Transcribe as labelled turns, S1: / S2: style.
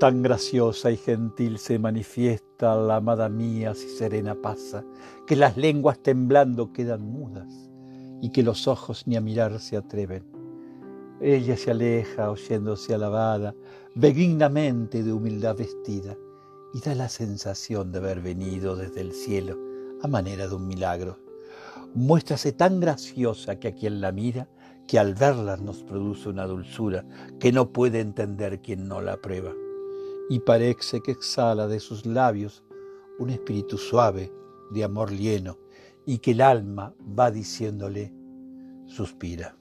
S1: Tan graciosa y gentil se manifiesta la amada mía si serena pasa, que las lenguas temblando quedan mudas y que los ojos ni a mirar se atreven. Ella se aleja oyéndose alabada, benignamente de humildad vestida, y da la sensación de haber venido desde el cielo a manera de un milagro. Muéstrase tan graciosa que a quien la mira, que al verla nos produce una dulzura que no puede entender quien no la prueba y parece que exhala de sus labios un espíritu suave de amor lieno y que el alma va diciéndole, suspira.